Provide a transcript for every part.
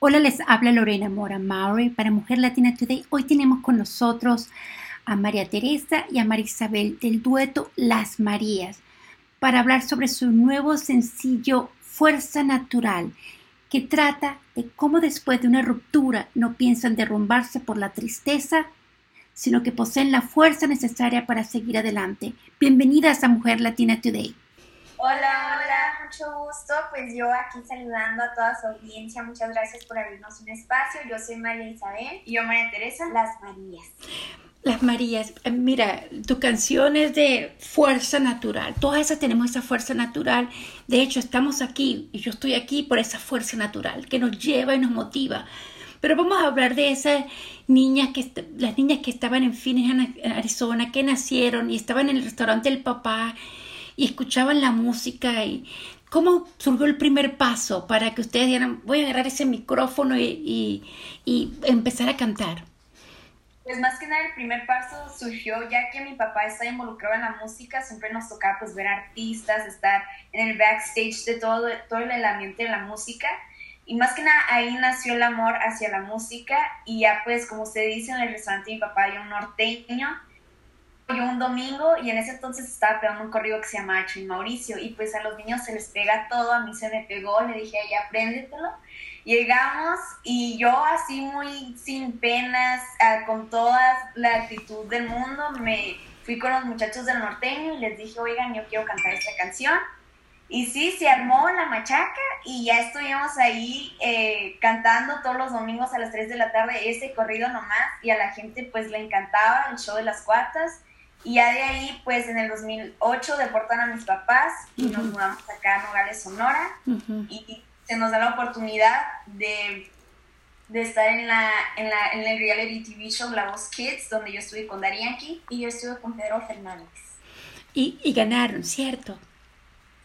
Hola, les habla Lorena Mora Maury para Mujer Latina Today. Hoy tenemos con nosotros a María Teresa y a María Isabel del dueto Las Marías para hablar sobre su nuevo sencillo Fuerza Natural, que trata de cómo después de una ruptura no piensan derrumbarse por la tristeza, sino que poseen la fuerza necesaria para seguir adelante. Bienvenidas a Mujer Latina Today. Hola, hola, mucho gusto. Pues yo aquí saludando a toda su audiencia. Muchas gracias por abrirnos un espacio. Yo soy María Isabel. Y yo María Teresa. Las Marías. Las Marías, eh, mira, tu canción es de fuerza natural. Todas esas tenemos esa fuerza natural. De hecho, estamos aquí y yo estoy aquí por esa fuerza natural que nos lleva y nos motiva. Pero vamos a hablar de esas niñas que las niñas que estaban en Phoenix, Arizona, que nacieron y estaban en el restaurante del papá y escuchaban la música y cómo surgió el primer paso para que ustedes dijeran, voy a agarrar ese micrófono y, empezar a cantar. Pues más que nada el primer paso surgió ya que mi papá está involucrado en la música, siempre nos tocaba pues ver artistas, estar en el backstage de todo, todo el ambiente de la música. Y más que nada ahí nació el amor hacia la música. Y ya pues como usted dice en el restaurante mi papá hay un norteño yo un domingo y en ese entonces estaba pegando un corrido que se llama Acho y Mauricio y pues a los niños se les pega todo, a mí se me pegó, le dije, ahí apréndetelo. Llegamos y yo así muy sin penas, ah, con toda la actitud del mundo, me fui con los muchachos del norteño y les dije, oigan, yo quiero cantar esta canción. Y sí, se armó la machaca y ya estuvimos ahí eh, cantando todos los domingos a las 3 de la tarde ese corrido nomás y a la gente pues le encantaba el show de las cuartas y ya de ahí, pues en el 2008 deportan a mis papás y nos mudamos acá a Nogales, Sonora. Y se nos da la oportunidad de, de estar en, la, en, la, en el reality TV show La Voz Kids, donde yo estuve con Darianki y yo estuve con Pedro Fernández. Y, y ganaron, ¿cierto?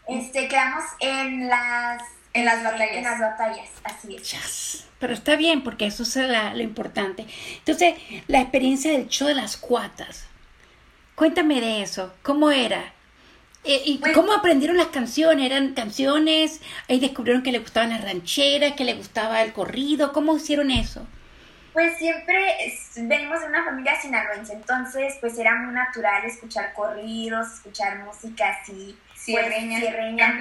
Este, quedamos en las en las batallas. En las batallas, así es. Pero está bien, porque eso es lo importante. Entonces, la experiencia del show de las cuatas. Cuéntame de eso, ¿cómo era? Eh, ¿Y pues cómo aprendieron las canciones? ¿Eran canciones? ¿Ahí descubrieron que le gustaban las rancheras, que le gustaba el corrido? ¿Cómo hicieron eso? Pues siempre venimos de una familia sinaloense, entonces pues era muy natural escuchar corridos, escuchar música así, sierreña, pues, sierreña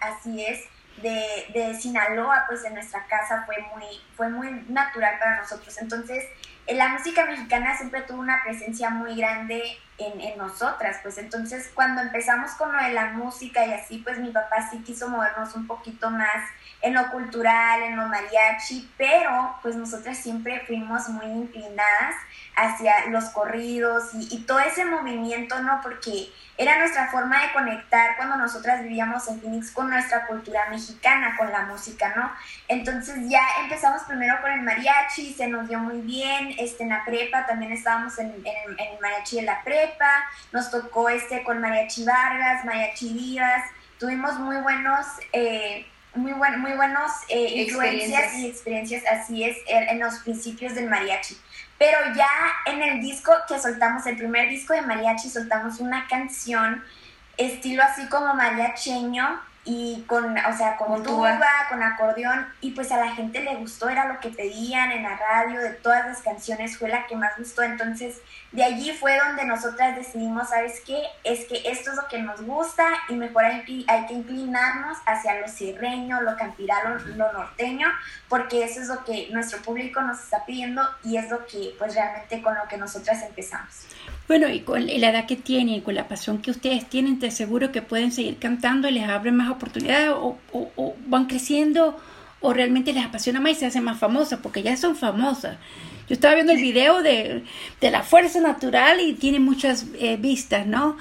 así es, de, de Sinaloa, pues en nuestra casa fue muy, fue muy natural para nosotros. Entonces la música mexicana siempre tuvo una presencia muy grande en, en, nosotras, pues entonces cuando empezamos con lo de la música y así, pues mi papá sí quiso movernos un poquito más en lo cultural, en lo mariachi, pero pues nosotras siempre fuimos muy inclinadas hacia los corridos y, todo ese movimiento, ¿no? Porque era nuestra forma de conectar cuando nosotras vivíamos en Phoenix con nuestra cultura mexicana, con la música, ¿no? Entonces ya empezamos primero con el mariachi, se nos dio muy bien, este, en la prepa también estábamos en, el mariachi de la prepa, nos tocó este con mariachi Vargas, mariachi Díaz, tuvimos muy buenos... Eh, muy, buen, muy buenos eh, influencias y experiencias, así es, en los principios del mariachi. Pero ya en el disco que soltamos, el primer disco de mariachi, soltamos una canción estilo así como mariacheño, y con, o sea, con, tuba, con acordeón, y pues a la gente le gustó, era lo que pedían en la radio, de todas las canciones fue la que más gustó, entonces de allí fue donde nosotras decidimos, ¿sabes qué? Es que esto es lo que nos gusta y mejor hay, hay que inclinarnos hacia lo sierreño, lo campirano, lo norteño, porque eso es lo que nuestro público nos está pidiendo y es lo que pues realmente con lo que nosotras empezamos. Bueno, y con la edad que tienen, con la pasión que ustedes tienen, te aseguro que pueden seguir cantando y les abren más oportunidades o, o, van creciendo o realmente les apasiona más y se hacen más famosas, porque ya son famosas. Yo estaba viendo el video de, de la fuerza natural y tiene muchas eh, vistas, ¿no?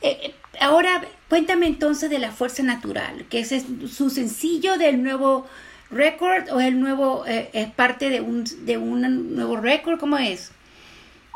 Eh, eh, ahora, cuéntame entonces de la fuerza natural, que es su sencillo del nuevo récord o el nuevo, es parte de un, de un nuevo récord, ¿cómo es?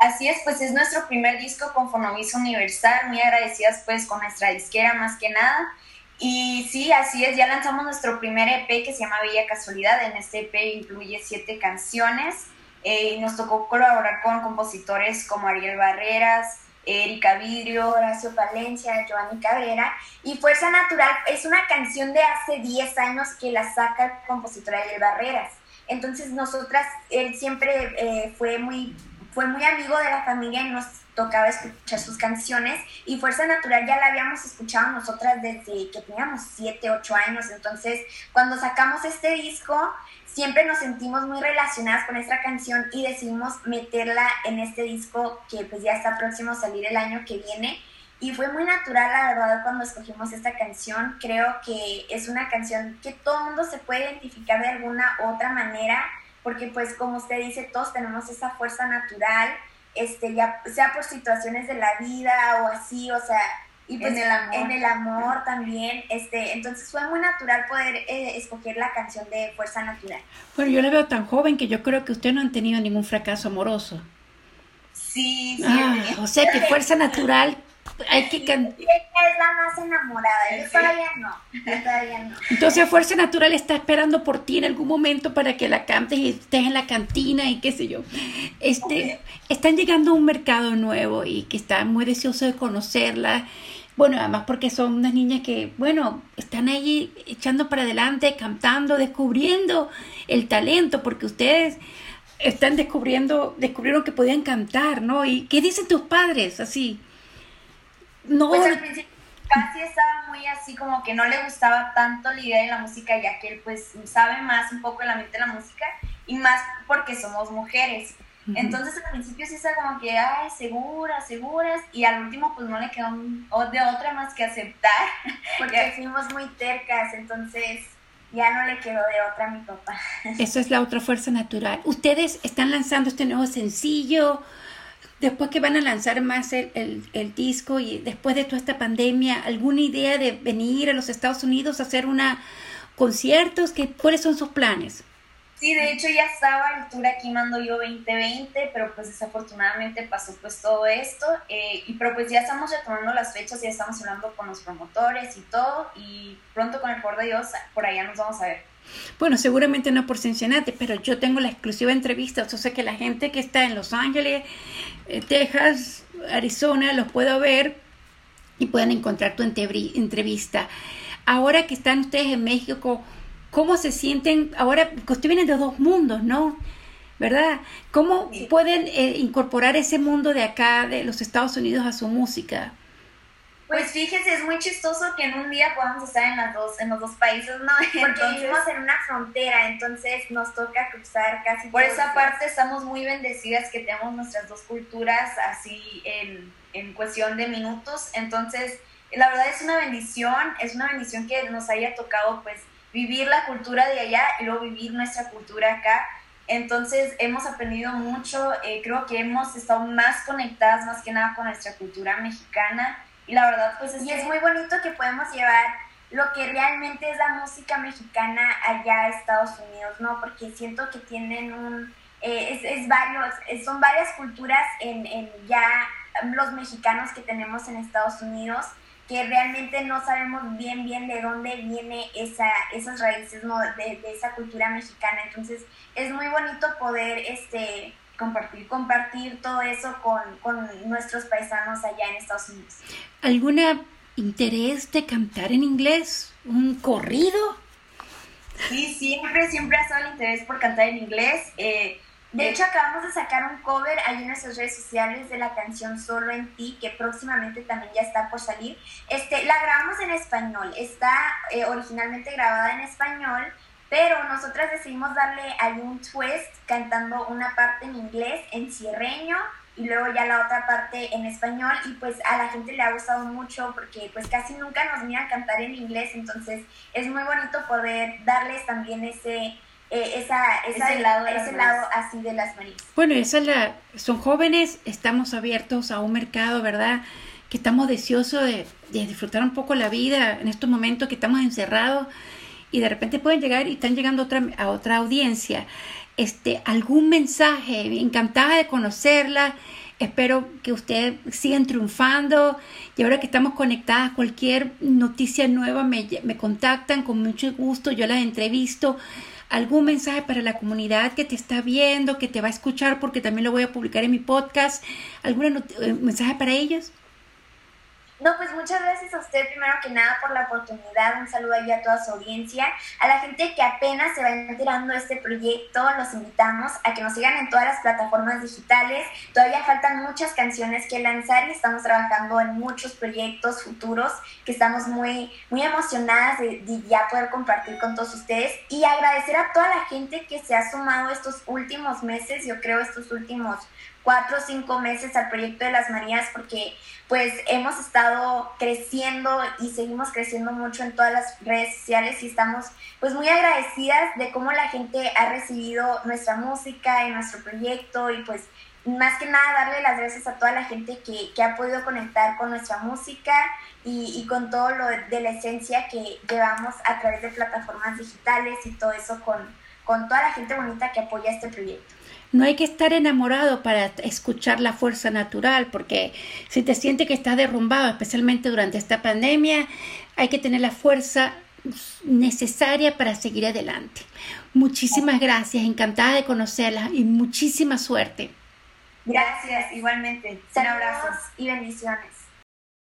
Así es, pues es nuestro primer disco con Fonovisa Universal, muy agradecidas pues con nuestra disquera más que nada. Y sí, así es, ya lanzamos nuestro primer EP que se llama Bella Casualidad. En este EP incluye siete canciones. Eh, y nos tocó colaborar con compositores como Ariel Barreras, Erika Vidrio, Horacio Palencia, Giovanni Cabrera. Y Fuerza Natural es una canción de hace 10 años que la saca el compositor Ariel Barreras. Entonces nosotras, él siempre eh, fue, muy, fue muy amigo de la familia y nos tocaba escuchar sus canciones. Y Fuerza Natural ya la habíamos escuchado nosotras desde que teníamos 7, 8 años, entonces cuando sacamos este disco siempre nos sentimos muy relacionadas con esta canción y decidimos meterla en este disco que pues ya está próximo a salir el año que viene. Y fue muy natural la verdad cuando escogimos esta canción, creo que es una canción que todo el mundo se puede identificar de alguna otra manera porque pues como usted dice todos tenemos esa fuerza natural este, ya sea por situaciones de la vida o así, o sea, y pues en el amor, en el amor también, este, entonces fue muy natural poder eh, escoger la canción de Fuerza Natural. Bueno, yo la veo tan joven que yo creo que usted no han tenido ningún fracaso amoroso. Sí, sí. Ah, o sea que Fuerza Natural hay que cantar. es la más enamorada, yo todavía no, todavía no. Entonces Fuerza Natural está esperando por ti en algún momento para que la cantes y estés en la cantina y qué sé yo. Este, están llegando a un mercado nuevo y que está muy deseoso de conocerla. Bueno, además porque son unas niñas que, bueno, están ahí echando para adelante, cantando, descubriendo el talento, porque ustedes están descubriendo, descubrieron que podían cantar, ¿no? ¿Y qué dicen tus padres así? No. Pues al principio casi estaba muy así como que no le gustaba tanto la idea de la música, ya que él pues sabe más un poco de la mente de la música y más porque somos mujeres. Entonces al principio sí está como que, ay, seguras, seguras, y al último pues no le quedó de otra más que aceptar. Porque fuimos muy tercas, entonces ya no le quedó de otra a mi papá. Esa es la otra fuerza natural. Ustedes están lanzando este nuevo sencillo, después que van a lanzar más el, el, disco y después de toda esta pandemia, ¿alguna idea de venir a los Estados Unidos a hacer una conciertos? ¿Qué, ¿Cuáles son sus planes? Sí, de hecho ya estaba el tour aquí Mando Yo 2020, pero pues desafortunadamente pasó pues todo esto, eh, y pero pues ya estamos retomando las fechas, ya estamos hablando con los promotores y todo, y pronto con el favor de Dios por allá nos vamos a ver. Bueno, seguramente no por Cincinnati, pero yo tengo la exclusiva entrevista, sea que la gente que está en Los Ángeles, eh, Texas, Arizona, los puedo ver y pueden encontrar tu entrevista. Ahora que están ustedes en México, cómo se sienten ahora, porque ustedes vienen de dos mundos, ¿no? ¿Verdad? ¿Cómo pueden eh, incorporar ese mundo de acá, de los Estados Unidos, a su música? Pues fíjense, es muy chistoso que en un día podamos estar en, las dos, en los dos países, ¿no? Porque vivimos en una frontera, entonces nos toca cruzar casi. Por esa parte estamos muy bendecidas que tenemos nuestras dos culturas así en, en cuestión de minutos. Entonces, la verdad es una bendición, es una bendición que nos haya tocado pues vivir la cultura de allá y luego vivir nuestra cultura acá. Entonces hemos aprendido mucho, eh, creo que hemos estado más conectadas más que nada con nuestra cultura mexicana y la verdad pues es, y es muy bonito que podemos llevar lo que realmente es la música mexicana allá a Estados Unidos, ¿no? Porque siento que tienen un, eh, es, es, varios, son varias culturas en, en ya los mexicanos que tenemos en Estados Unidos que realmente no sabemos bien bien de dónde viene esa, esas raíces ¿no? de, esa cultura mexicana. Entonces es muy bonito poder este, compartir, compartir todo eso con, con nuestros paisanos allá en Estados Unidos. ¿Alguna interés de cantar en inglés? ¿Un corrido? Sí, siempre, siempre ha estado el interés por cantar en inglés. Eh, de hecho, acabamos de sacar un cover ahí en nuestras redes sociales de la canción Solo en ti, que próximamente también ya está por salir. Este, la grabamos en español, está eh, originalmente grabada en español, pero nosotras decidimos darle ahí un twist cantando una parte en inglés, en cierreño, y luego ya la otra parte en español y pues a la gente le ha gustado mucho porque pues casi nunca nos miran cantar en inglés, entonces es muy bonito poder darles también ese eh, esa, ese, lado, ese lado así de las marías. Bueno, esa es la, son jóvenes, estamos abiertos a un mercado, ¿verdad? Que estamos deseosos de, disfrutar un poco la vida en estos momentos que estamos encerrados y de repente pueden llegar y están llegando otra, a otra audiencia. Este, algún mensaje, encantada de conocerla. Espero que ustedes sigan triunfando y ahora que estamos conectadas, cualquier noticia nueva me, me contactan con mucho gusto, yo las entrevisto algún mensaje para la comunidad que te está viendo, que te va a escuchar, porque también lo voy a publicar en mi podcast, algún eh, mensaje para ellos. No, pues muchas gracias a usted primero que nada por la oportunidad, un saludo ahí a toda su audiencia, a la gente que apenas se va enterando de este proyecto, los invitamos a que nos sigan en todas las plataformas digitales, todavía faltan muchas canciones que lanzar y estamos trabajando en muchos proyectos futuros que estamos muy, muy emocionadas de, de ya poder compartir con todos ustedes. Y agradecer a toda la gente que se ha sumado estos últimos meses, yo creo estos últimos cuatro o cinco meses al proyecto de las Marías porque pues hemos estado creciendo y seguimos creciendo mucho en todas las redes sociales y estamos pues muy agradecidas de cómo la gente ha recibido nuestra música y nuestro proyecto y pues más que nada darle las gracias a toda la gente que, que ha podido conectar con nuestra música y, y, con todo lo de la esencia que llevamos a través de plataformas digitales y todo eso con, con toda la gente bonita que apoya este proyecto. No hay que estar enamorado para escuchar la fuerza natural, porque si te sientes que estás derrumbado, especialmente durante esta pandemia, hay que tener la fuerza necesaria para seguir adelante. Muchísimas gracias, encantada de conocerla y muchísima suerte. Gracias, igualmente. Saludos y bendiciones.